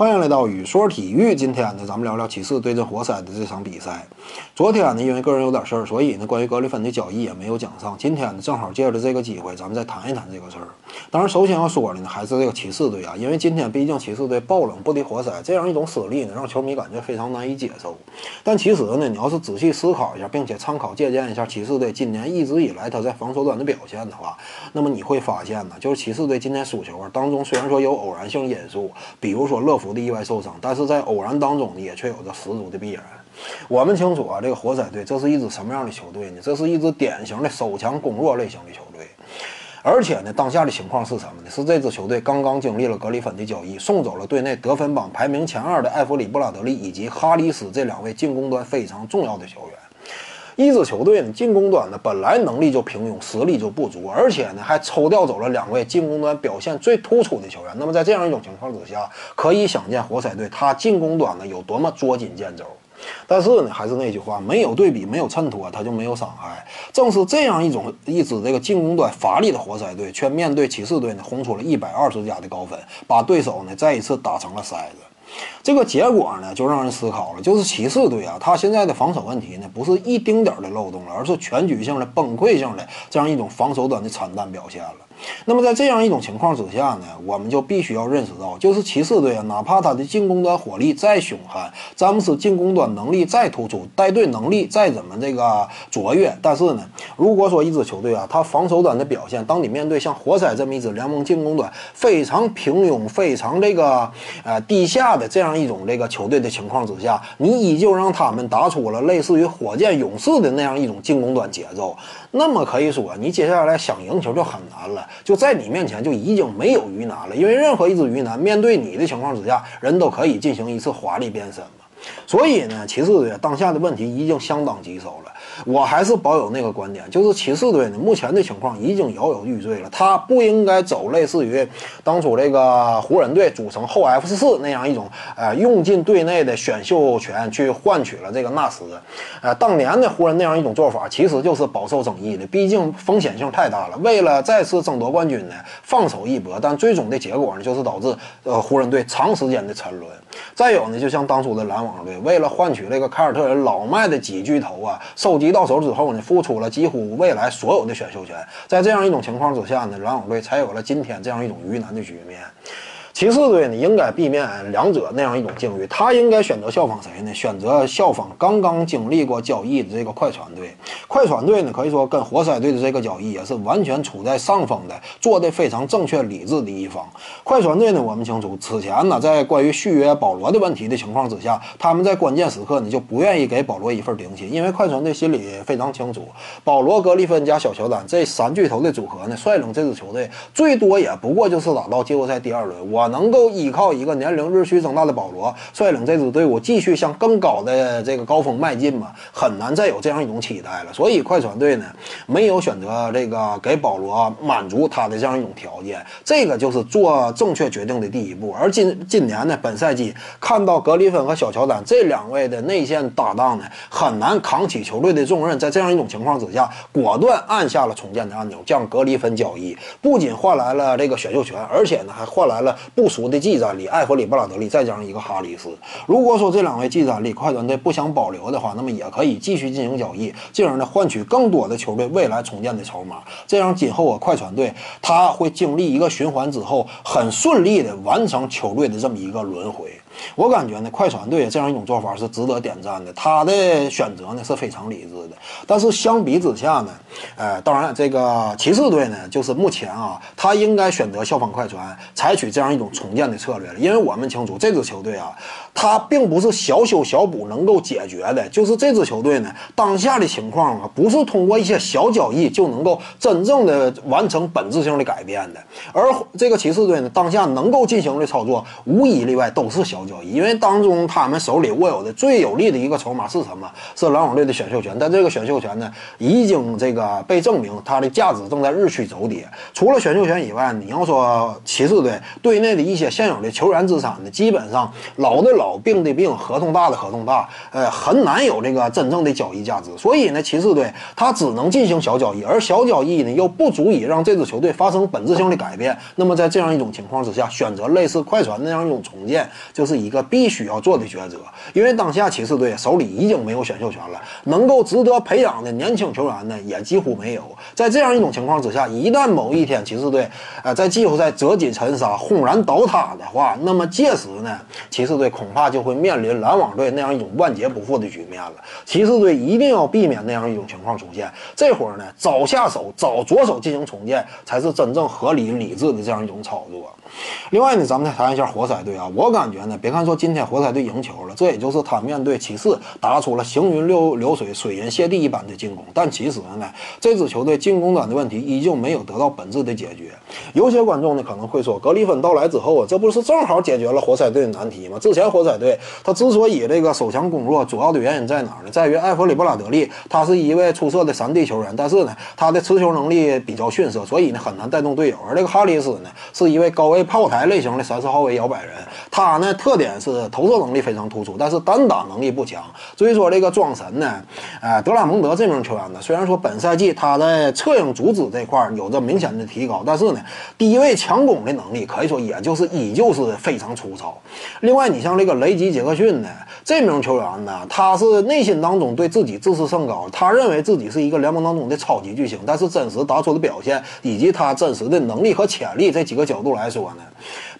欢迎来到宇说体育。今天呢，咱们聊聊骑士对阵活塞的这场比赛。昨天呢，因为个人有点事儿，所以呢，关于格里芬的交易也没有讲上。今天呢，正好借着这个机会，咱们再谈一谈这个事儿。当然，首先要说的呢，还是这个骑士队啊，因为今天毕竟骑士队爆冷不敌活塞，这样一种失利呢，让球迷感觉非常难以接受。但其实呢，你要是仔细思考一下，并且参考借鉴一下骑士队今年一直以来他在防守端的表现的话，那么你会发现呢，就是骑士队今天输球啊当中，虽然说有偶然性因素，比如说乐福的意外受伤，但是在偶然当中呢，也却有着十足的必然。我们清楚啊，这个活塞队这是一支什么样的球队呢？这是一支典型的守强攻弱类型的球队。而且呢，当下的情况是什么呢？是这支球队刚刚经历了格里芬的交易，送走了队内得分榜排名前二的艾弗里·布拉德利以及哈里斯这两位进攻端非常重要的球员。一支球队呢，进攻端呢本来能力就平庸，实力就不足，而且呢还抽调走了两位进攻端表现最突出的球员。那么在这样一种情况之下，可以想见活塞队他进攻端呢有多么捉襟见肘。但是呢，还是那句话，没有对比，没有衬托，他就没有伤害。正是这样一种一支这个进攻端乏力的活塞队，却面对骑士队呢，轰出了一百二十加的高分，把对手呢再一次打成了筛子。这个结果呢，就让人思考了，就是骑士队啊，他现在的防守问题呢，不是一丁点儿的漏洞了，而是全局性的崩溃性的这样一种防守端的惨淡表现了。那么在这样一种情况之下呢，我们就必须要认识到，就是骑士队啊，哪怕他的进攻端火力再凶悍，詹姆斯进攻端能力再突出，带队能力再怎么这个卓越，但是呢，如果说一支球队啊，他防守端的表现，当你面对像活塞这么一支联盟进攻端非常平庸、非常这个呃低下的这样一种这个球队的情况之下，你依旧让他们打出了类似于火箭、勇士的那样一种进攻端节奏，那么可以说，你接下来想赢球就很难了。就在你面前就已经没有鱼腩了，因为任何一只鱼腩面对你的情况之下，人都可以进行一次华丽变身嘛。所以呢，其次的当下的问题已经相当棘手了。我还是保有那个观点，就是骑士队呢目前的情况已经摇摇欲坠了，他不应该走类似于当初这个湖人队组成后 F 四那样一种，呃，用尽队内的选秀权去换取了这个纳斯。呃，当年的湖人那样一种做法，其实就是饱受争议的，毕竟风险性太大了。为了再次争夺冠军呢，放手一搏，但最终的结果呢，就是导致呃湖人队长时间的沉沦。再有呢，就像当初的篮网队，为了换取这个凯尔特人老迈的几巨头啊，受集到手之后呢，付出了几乎未来所有的选秀权。在这样一种情况之下呢，篮网队才有了今天这样一种鱼腩的局面。骑士队呢，应该避免两者那样一种境遇，他应该选择效仿谁呢？选择效仿刚刚经历过交易的这个快船队。快船队呢，可以说跟活塞队的这个交易也是完全处在上风的，做的非常正确理智的一方。快船队呢，我们清楚，此前呢，在关于续约保罗的问题的情况之下，他们在关键时刻呢，就不愿意给保罗一份顶薪，因为快船队心里非常清楚，保罗、格里芬加小乔丹这三巨头的组合呢，率领这支球队最多也不过就是打到季后赛第二轮。我。能够依靠一个年龄日趋增大的保罗率领这支队伍继续向更高的这个高峰迈进吗？很难再有这样一种期待了。所以快船队呢，没有选择这个给保罗满足他的这样一种条件，这个就是做正确决定的第一步。而今今年呢，本赛季看到格里芬和小乔丹这两位的内线搭档呢，很难扛起球队的重任。在这样一种情况之下，果断按下了重建的按钮，将格里芬交易，不仅换来了这个选秀权，而且呢，还换来了。不俗的技战力，艾弗里·布拉德利，再加上一个哈里斯。如果说这两位技战力快船队不想保留的话，那么也可以继续进行交易，进而呢换取更多的球队未来重建的筹码。这样今后啊，快船队他会经历一个循环之后，很顺利的完成球队的这么一个轮回。我感觉呢，快船队这样一种做法是值得点赞的。他的选择呢是非常理智的。但是相比之下呢，呃，当然这个骑士队呢，就是目前啊，他应该选择效仿快船，采取这样一种重建的策略了。因为我们清楚这支球队啊，他并不是小修小补能够解决的。就是这支球队呢，当下的情况啊，不是通过一些小交易就能够真正的完成本质性的改变的。而这个骑士队呢，当下能够进行的操作，无一例外都是小。交易，因为当中他们手里握有的最有利的一个筹码是什么？是篮网队的选秀权。但这个选秀权呢，已经这个被证明它的价值正在日趋走跌。除了选秀权以外，你要说骑士队队内的一些现有的球员资产呢，基本上老的老，病的病，合同大的合同大，呃，很难有这个真正的交易价值。所以呢，骑士队他只能进行小交易，而小交易呢又不足以让这支球队发生本质性的改变。那么在这样一种情况之下，选择类似快船那样一种重建，就是是一个必须要做的抉择。因为当下骑士队手里已经没有选秀权了，能够值得培养的年轻球员呢也几乎没有。在这样一种情况之下，一旦某一天骑士队呃在季后赛折戟沉沙、轰然倒塌的话，那么届时呢，骑士队恐怕就会面临篮网队那样一种万劫不复的局面了。骑士队一定要避免那样一种情况出现。这会儿呢，早下手、早着手进行重建，才是真正合理、理智的这样一种操作。另外呢，咱们再谈一下活塞队啊。我感觉呢，别看说今天活塞队赢球了，这也就是他面对骑士打出了行云流流水、水银泻地一般的进攻。但其实呢，这支球队进攻端的问题依旧没有得到本质的解决。有些观众呢可能会说，格里芬到来之后啊，这不是正好解决了活塞队的难题吗？之前活塞队他之所以这个守强攻弱，主要的原因在哪儿呢？在于埃弗里布拉德利他是一位出色的三 D 球员，但是呢，他的持球能力比较逊色，所以呢很难带动队友。而这个哈里斯呢，是一位高位炮台类型的三四号位摇摆人，他呢特点是投射能力非常突出，但是单打能力不强。所以说这个庄神呢，呃，德拉蒙德这名球员呢，虽然说本赛季他在策应组织这块有着明显的提高，但是呢，低位强攻的能力可以说也就是依旧是非常粗糙。另外，你像这个雷吉杰克逊呢，这名球员呢，他是内心当中对自己自视甚高，他认为自己是一个联盟当中的超级巨星，但是真实打出的表现以及他真实的能力和潜力这几个角度来说呢，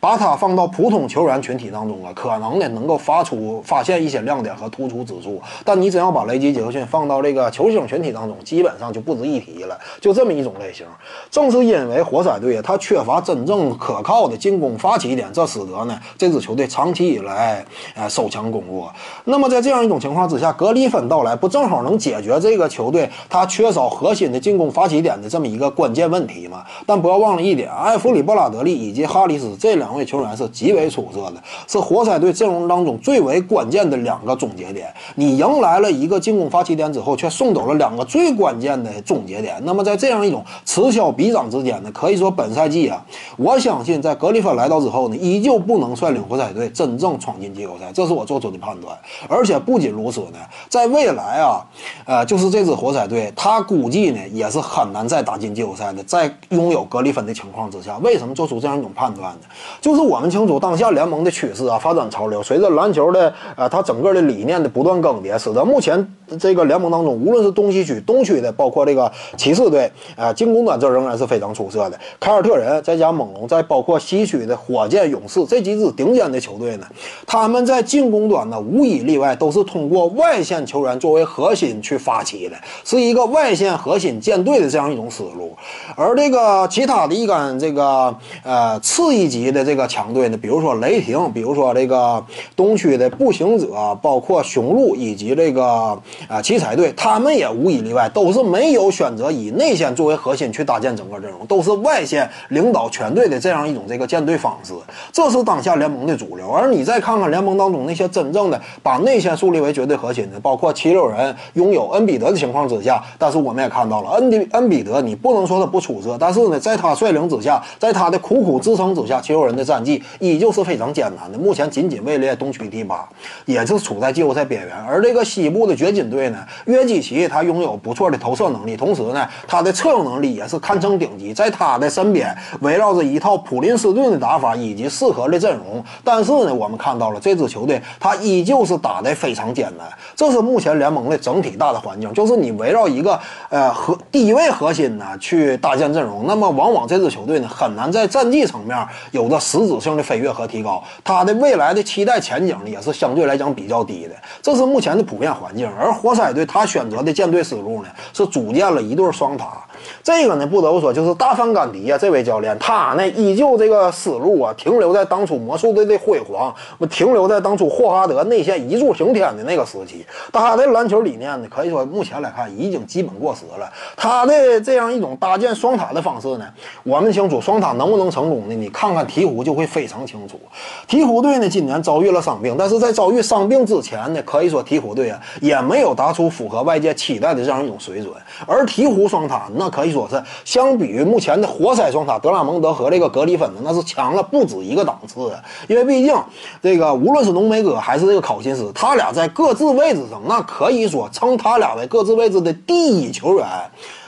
把他放到普通球员群体当中啊，可能呢能够发出发现一些亮点和突出之处，但你真要把雷吉杰克逊放到这个球星群体当中，基本上就不值一提了。就这么一种类型，正是因为活塞队他缺乏真正可靠的进攻发起点，这使得呢这支球队长期以来呃守强攻弱。那么在这样一种情况之下，格里芬到来不正好能解决这个球队他缺少核心的进攻发起点的这么一个关键问题吗？但不要忘了一点，埃弗里布拉德利以及哈里斯这两两位球员是极为出色的，是活塞队阵容当中最为关键的两个终结点。你迎来了一个进攻发起点之后，却送走了两个最关键的终结点。那么在这样一种此消彼长之间呢，可以说本赛季啊，我相信在格里芬来到之后呢，依旧不能率领活塞队真正闯进季后赛，这是我做出的判断。而且不仅如此呢，在未来啊，呃，就是这支活塞队，他估计呢也是很难再打进季后赛的。在拥有格里芬的情况之下，为什么做出这样一种判断呢？就是我们清楚当下联盟的趋势啊，发展潮流，随着篮球的呃它整个的理念的不断更迭，使得目前这个联盟当中，无论是东西区，东区的包括这个骑士队啊，进攻端这仍然是非常出色的。凯尔特人再加猛龙，再包括西区的火箭、勇士这几支顶尖的球队呢，他们在进攻端呢，无一例外都是通过外线球员作为核心去发起的，是一个外线核心舰队的这样一种思路。而这个其他的一干这个呃次一级的这这个强队呢，比如说雷霆，比如说这个东区的步行者，包括雄鹿以及这个啊奇才队，他们也无一例外都是没有选择以内线作为核心去搭建整个阵容，都是外线领导全队的这样一种这个建队方式，这是当下联盟的主流。而你再看看联盟当中那些真正的把内线树立为绝对核心的，包括七六人拥有恩比德的情况之下，但是我们也看到了恩比恩比德，你不能说他不出色，但是呢，在他率领之下，在他的苦苦支撑之下，七六人的战绩依旧是非常艰难的，目前仅仅位列东区第八，也是处在季后赛边缘。而这个西部的掘金队呢，约基奇他拥有不错的投射能力，同时呢，他的策应能力也是堪称顶级，在他的身边围绕着一套普林斯顿的打法以及适合的阵容。但是呢，我们看到了这支球队，他依旧是打得非常艰难。这是目前联盟的整体大的环境，就是你围绕一个呃核低位核心呢去搭建阵容，那么往往这支球队呢很难在战绩层面有着实质性的飞跃和提高，他的未来的期待前景呢也是相对来讲比较低的。这是目前的普遍环境。而活塞队他选择的舰队思路呢是组建了一对双塔。这个呢，不得不说，就是大范甘迪啊，这位教练，他呢依旧这个思路啊，停留在当初魔术队的辉煌，停留在当初霍华德内线一柱擎天的那个时期。他的篮球理念呢，可以说目前来看已经基本过时了。他的这样一种搭建双塔的方式呢，我们清楚，双塔能不能成功呢？你看看鹈鹕就会非常清楚。鹈鹕队呢，今年遭遇了伤病，但是在遭遇伤病之前呢，可以说鹈鹕队啊也没有打出符合外界期待的这样一种水准。而鹈鹕双塔那可以说是相比于目前的活塞双塔德拉蒙德和这个格里芬呢，那是强了不止一个档次。因为毕竟这个无论是浓眉哥还是这个考辛斯，他俩在各自位置上，那可以说称他俩为各自位置的第一球员。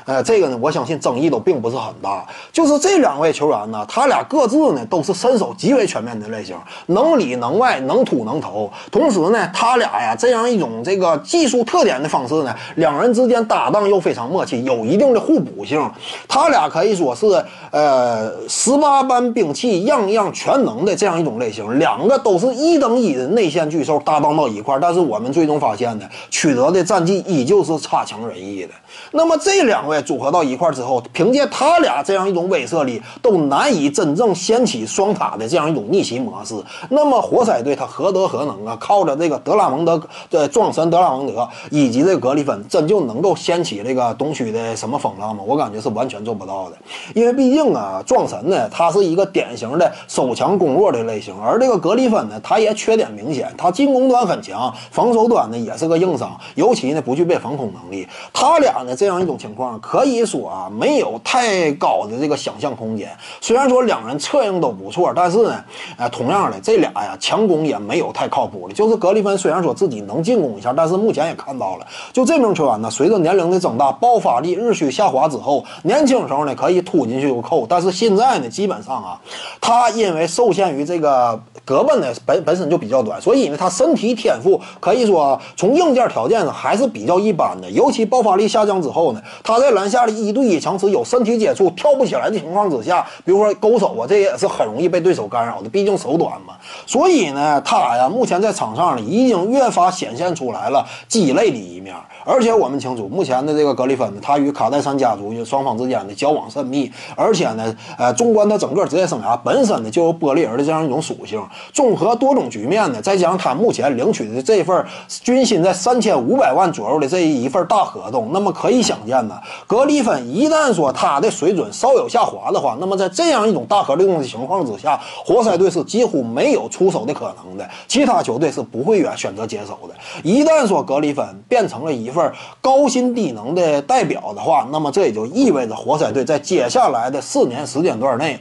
呃，这个呢，我相信争议都并不是很大。就是这两位球员呢，他俩各自呢都是身手极为全面的类型，能里能外，能突能投。同时呢，他俩呀这样一种这个技术特点的方式呢，两人之间搭档又非常默契，有一定的互补性。他俩可以说是呃十八般兵器样样全能的这样一种类型，两个都是一等一的内线巨兽搭档到一块。但是我们最终发现呢，取得的战绩依旧是差强人意的。那么这两位组合到一块之后，凭借他俩这样一种威慑力，都难以真正掀起双塔的这样一种逆袭模式。那么活塞队他何德何能啊？靠着这个德拉蒙德，呃，撞神德拉蒙德以及这个格里芬，真就能够掀起这个东区的什么风浪吗？我感觉是完全做不到的。因为毕竟啊，撞神呢，他是一个典型的守强攻弱的类型，而这个格里芬呢，他也缺点明显，他进攻端很强，防守端呢也是个硬伤，尤其呢不具备防空能力。他俩呢？这样一种情况，可以说啊，没有太高的这个想象空间。虽然说两人策应都不错，但是呢，呃，同样的这俩呀，强攻也没有太靠谱的。就是格里芬虽然说自己能进攻一下，但是目前也看到了，就这名球员呢，随着年龄的增大，爆发力日趋下滑之后，年轻时候呢可以突进去就扣，但是现在呢，基本上啊，他因为受限于这个胳膊呢本本身就比较短，所以呢，他身体天赋可以说从硬件条件上还是比较一般的，尤其爆发力下降之。后呢，他在篮下的一对一强持有身体接触跳不起来的情况之下，比如说勾手啊，这也是很容易被对手干扰的，毕竟手短嘛。所以呢，他呀，目前在场上呢，已经越发显现出来了鸡肋的一面。而且我们清楚，目前的这个格里芬呢，他与卡戴珊家族双方之间的交往甚密，而且呢，呃，纵观他整个职业生涯，本身呢就有玻璃人的这样一种属性。综合多种局面呢，再加上他目前领取的这份军薪在三千五百万左右的这一份大合同，那么可以想见呢，格里芬一旦说他的水准稍有下滑的话，那么在这样一种大合同的情况之下，活塞队是几乎没有出手的可能的，其他球队是不会选选择接手的。一旦说格里芬变成了一份高薪低能的代表的话，那么这也就意味着活塞队在接下来的四年时间段内，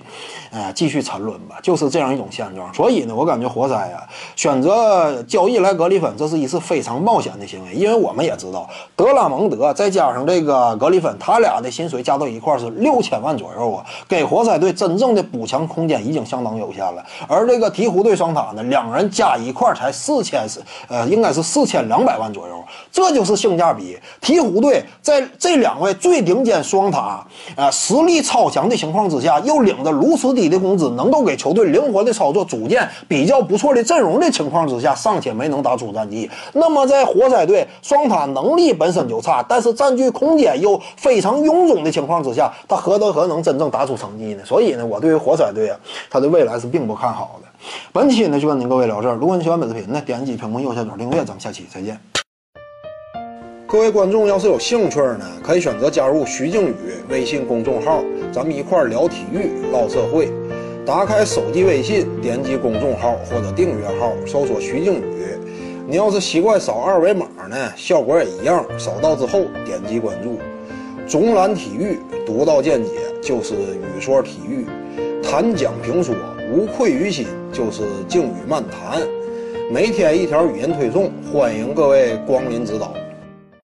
呃，继续沉沦吧，就是这样一种现状。所以呢，我感觉活塞啊，选择交易来格里芬，这是一次非常冒险的行为，因为我们也知道德拉蒙德再加上这个格里芬，他俩的薪水加到一块是六千万左右啊，给活塞队真正的补强空间已经相当有限了。而这个鹈鹕队双塔呢，两人加一块才四千四，呃，应该是四千两百万左右，这就是性价比。鹈鹕队在这两位最顶尖双塔，呃，实力超强的情况之下，又领着如此低的工资，能够给球队灵活的操作，组建比较不错的阵容的情况之下，尚且没能打出战绩。那么在活塞队双塔能力本身就差，但是占据空间又非常臃肿的情况之下，他何德何能真正打出成绩呢？所以呢，我对于活塞队啊，他的未来是并不看好的。本期呢就跟您各位聊这儿，如果你喜欢本视频呢，点击屏幕右下角订阅，咱们下期再见。各位观众要是有兴趣呢，可以选择加入徐静宇微信公众号，咱们一块聊体育、唠社会。打开手机微信，点击公众号或者订阅号，搜索徐静宇。你要是习惯扫二维码呢，效果也一样。扫到之后点击关注。总览体育，独到见解就是语说体育，谈讲评说无愧于心就是静语漫谈。每天一条语音推送，欢迎各位光临指导。